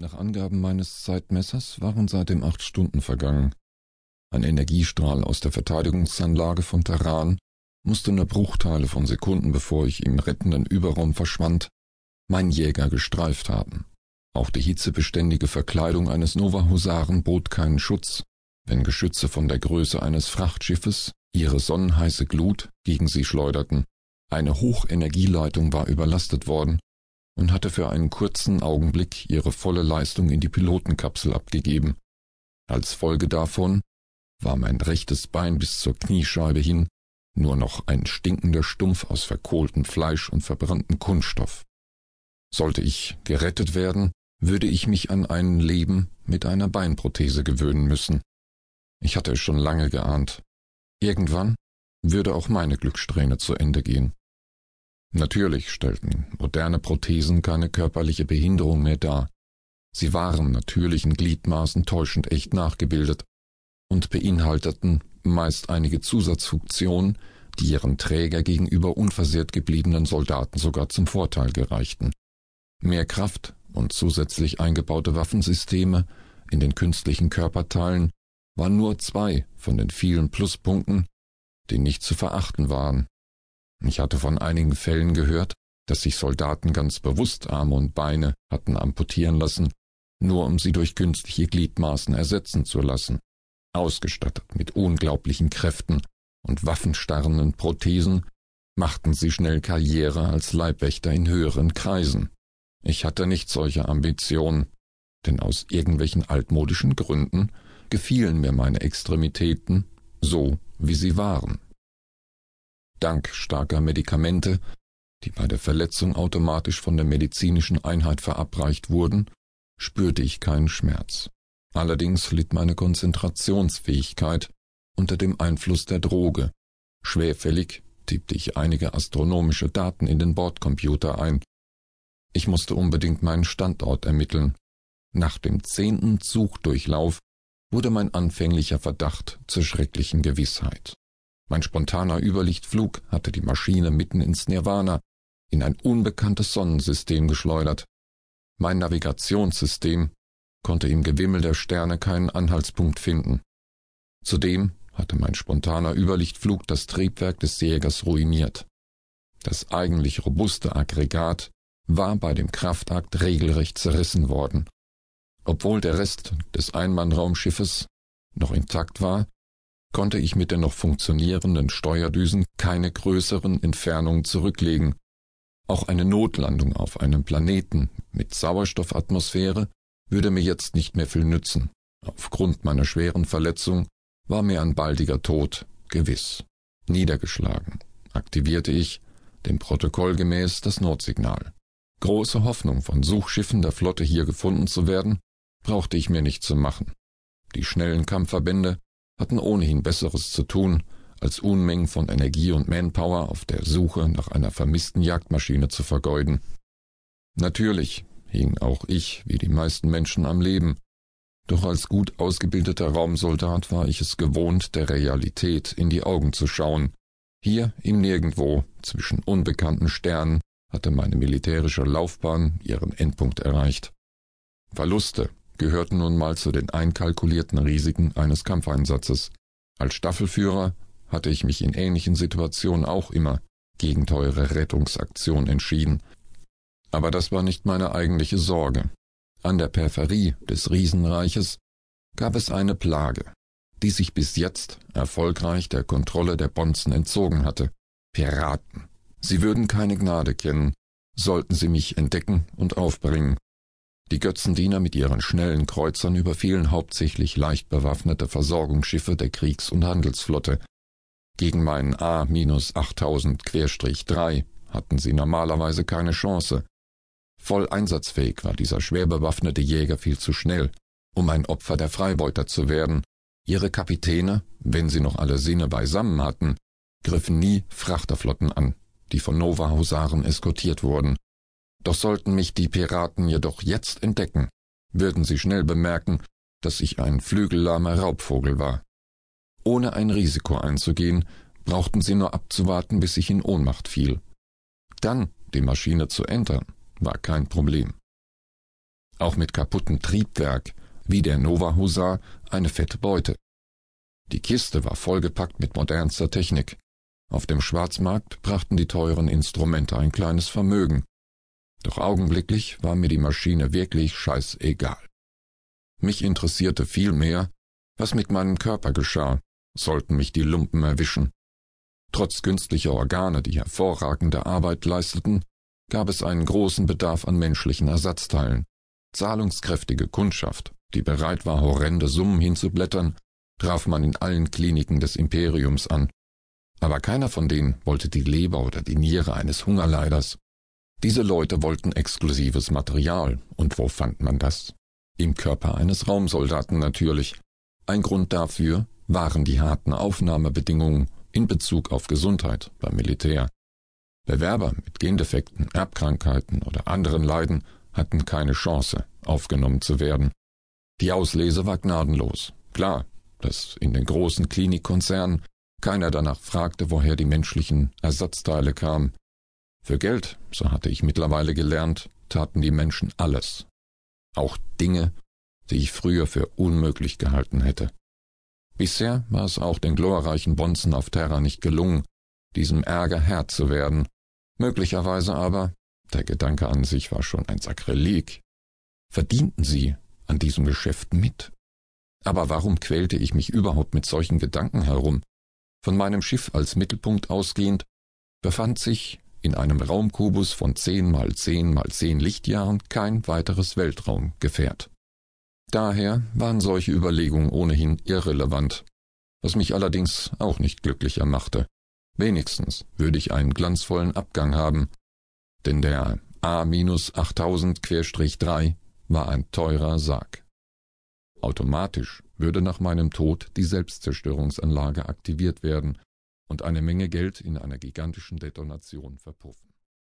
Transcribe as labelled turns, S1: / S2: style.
S1: Nach Angaben meines Zeitmessers waren seitdem acht Stunden vergangen. Ein Energiestrahl aus der Verteidigungsanlage von Terran musste nur Bruchteile von Sekunden, bevor ich im rettenden Überraum verschwand, mein Jäger gestreift haben. Auch die hitzebeständige Verkleidung eines Nova-Husaren bot keinen Schutz, wenn Geschütze von der Größe eines Frachtschiffes ihre sonnenheiße Glut gegen sie schleuderten. Eine Hochenergieleitung war überlastet worden und hatte für einen kurzen Augenblick ihre volle Leistung in die Pilotenkapsel abgegeben. Als Folge davon war mein rechtes Bein bis zur Kniescheibe hin nur noch ein stinkender Stumpf aus verkohltem Fleisch und verbranntem Kunststoff. Sollte ich gerettet werden, würde ich mich an ein Leben mit einer Beinprothese gewöhnen müssen. Ich hatte es schon lange geahnt. Irgendwann würde auch meine Glückssträhne zu Ende gehen. Natürlich stellten moderne Prothesen keine körperliche Behinderung mehr dar. Sie waren natürlichen Gliedmaßen täuschend echt nachgebildet und beinhalteten meist einige Zusatzfunktionen, die ihren Träger gegenüber unversehrt gebliebenen Soldaten sogar zum Vorteil gereichten. Mehr Kraft und zusätzlich eingebaute Waffensysteme in den künstlichen Körperteilen waren nur zwei von den vielen Pluspunkten, die nicht zu verachten waren. Ich hatte von einigen Fällen gehört, dass sich Soldaten ganz bewusst Arme und Beine hatten amputieren lassen, nur um sie durch künstliche Gliedmaßen ersetzen zu lassen. Ausgestattet mit unglaublichen Kräften und waffenstarrenden Prothesen machten sie schnell Karriere als Leibwächter in höheren Kreisen. Ich hatte nicht solche Ambitionen, denn aus irgendwelchen altmodischen Gründen gefielen mir meine Extremitäten so, wie sie waren. Dank starker Medikamente, die bei der Verletzung automatisch von der medizinischen Einheit verabreicht wurden, spürte ich keinen Schmerz. Allerdings litt meine Konzentrationsfähigkeit unter dem Einfluss der Droge. Schwerfällig tippte ich einige astronomische Daten in den Bordcomputer ein. Ich musste unbedingt meinen Standort ermitteln. Nach dem zehnten Suchdurchlauf wurde mein anfänglicher Verdacht zur schrecklichen Gewissheit. Mein spontaner Überlichtflug hatte die Maschine mitten ins Nirvana, in ein unbekanntes Sonnensystem geschleudert. Mein Navigationssystem konnte im Gewimmel der Sterne keinen Anhaltspunkt finden. Zudem hatte mein spontaner Überlichtflug das Triebwerk des Jägers ruiniert. Das eigentlich robuste Aggregat war bei dem Kraftakt regelrecht zerrissen worden. Obwohl der Rest des Einmannraumschiffes noch intakt war, konnte ich mit den noch funktionierenden Steuerdüsen keine größeren Entfernungen zurücklegen. Auch eine Notlandung auf einem Planeten mit Sauerstoffatmosphäre würde mir jetzt nicht mehr viel nützen. Aufgrund meiner schweren Verletzung war mir ein baldiger Tod gewiss. Niedergeschlagen aktivierte ich, dem Protokoll gemäß, das Notsignal. Große Hoffnung, von Suchschiffen der Flotte hier gefunden zu werden, brauchte ich mir nicht zu machen. Die schnellen Kampfverbände hatten ohnehin Besseres zu tun, als Unmengen von Energie und Manpower auf der Suche nach einer vermissten Jagdmaschine zu vergeuden. Natürlich hing auch ich, wie die meisten Menschen, am Leben. Doch als gut ausgebildeter Raumsoldat war ich es gewohnt, der Realität in die Augen zu schauen. Hier im Nirgendwo, zwischen unbekannten Sternen, hatte meine militärische Laufbahn ihren Endpunkt erreicht. Verluste gehörten nun mal zu den einkalkulierten Risiken eines Kampfeinsatzes. Als Staffelführer hatte ich mich in ähnlichen Situationen auch immer gegen teure Rettungsaktionen entschieden, aber das war nicht meine eigentliche Sorge. An der Peripherie des Riesenreiches gab es eine Plage, die sich bis jetzt erfolgreich der Kontrolle der Bonzen entzogen hatte. Piraten. Sie würden keine Gnade kennen, sollten sie mich entdecken und aufbringen. Die Götzendiener mit ihren schnellen Kreuzern überfielen hauptsächlich leicht bewaffnete Versorgungsschiffe der Kriegs- und Handelsflotte. Gegen meinen A-8000-3 hatten sie normalerweise keine Chance, Voll einsatzfähig war dieser schwer bewaffnete Jäger viel zu schnell, um ein Opfer der Freibeuter zu werden. Ihre Kapitäne, wenn sie noch alle Sinne beisammen hatten, griffen nie Frachterflotten an, die von Nova-Husaren eskortiert wurden. Doch sollten mich die Piraten jedoch jetzt entdecken, würden sie schnell bemerken, dass ich ein flügellahmer Raubvogel war. Ohne ein Risiko einzugehen, brauchten sie nur abzuwarten, bis ich in Ohnmacht fiel. Dann die Maschine zu entern, war kein Problem. auch mit kaputtem Triebwerk, wie der Nova Husar, eine fette Beute. Die Kiste war vollgepackt mit modernster Technik. Auf dem Schwarzmarkt brachten die teuren Instrumente ein kleines Vermögen. Doch augenblicklich war mir die Maschine wirklich scheißegal. Mich interessierte vielmehr, was mit meinem Körper geschah, sollten mich die Lumpen erwischen. Trotz günstlicher Organe, die hervorragende Arbeit leisteten, gab es einen großen Bedarf an menschlichen Ersatzteilen. Zahlungskräftige Kundschaft, die bereit war, horrende Summen hinzublättern, traf man in allen Kliniken des Imperiums an. Aber keiner von denen wollte die Leber oder die Niere eines Hungerleiders. Diese Leute wollten exklusives Material. Und wo fand man das? Im Körper eines Raumsoldaten natürlich. Ein Grund dafür waren die harten Aufnahmebedingungen in Bezug auf Gesundheit beim Militär. Bewerber mit Gendefekten, Erbkrankheiten oder anderen Leiden hatten keine Chance, aufgenommen zu werden. Die Auslese war gnadenlos. Klar, dass in den großen Klinikkonzernen keiner danach fragte, woher die menschlichen Ersatzteile kamen. Für Geld, so hatte ich mittlerweile gelernt, taten die Menschen alles. Auch Dinge, die ich früher für unmöglich gehalten hätte. Bisher war es auch den glorreichen Bonzen auf Terra nicht gelungen, diesem Ärger Herr zu werden. Möglicherweise aber, der Gedanke an sich war schon ein Sakrileg, verdienten sie an diesem Geschäft mit. Aber warum quälte ich mich überhaupt mit solchen Gedanken herum? Von meinem Schiff als Mittelpunkt ausgehend befand sich in einem Raumkubus von zehn mal zehn mal zehn Lichtjahren kein weiteres Weltraumgefährt. Daher waren solche Überlegungen ohnehin irrelevant, was mich allerdings auch nicht glücklicher machte. Wenigstens würde ich einen glanzvollen Abgang haben, denn der A-8000-3 war ein teurer Sarg. Automatisch würde nach meinem Tod die Selbstzerstörungsanlage aktiviert werden und eine Menge Geld in einer gigantischen Detonation verpuffen.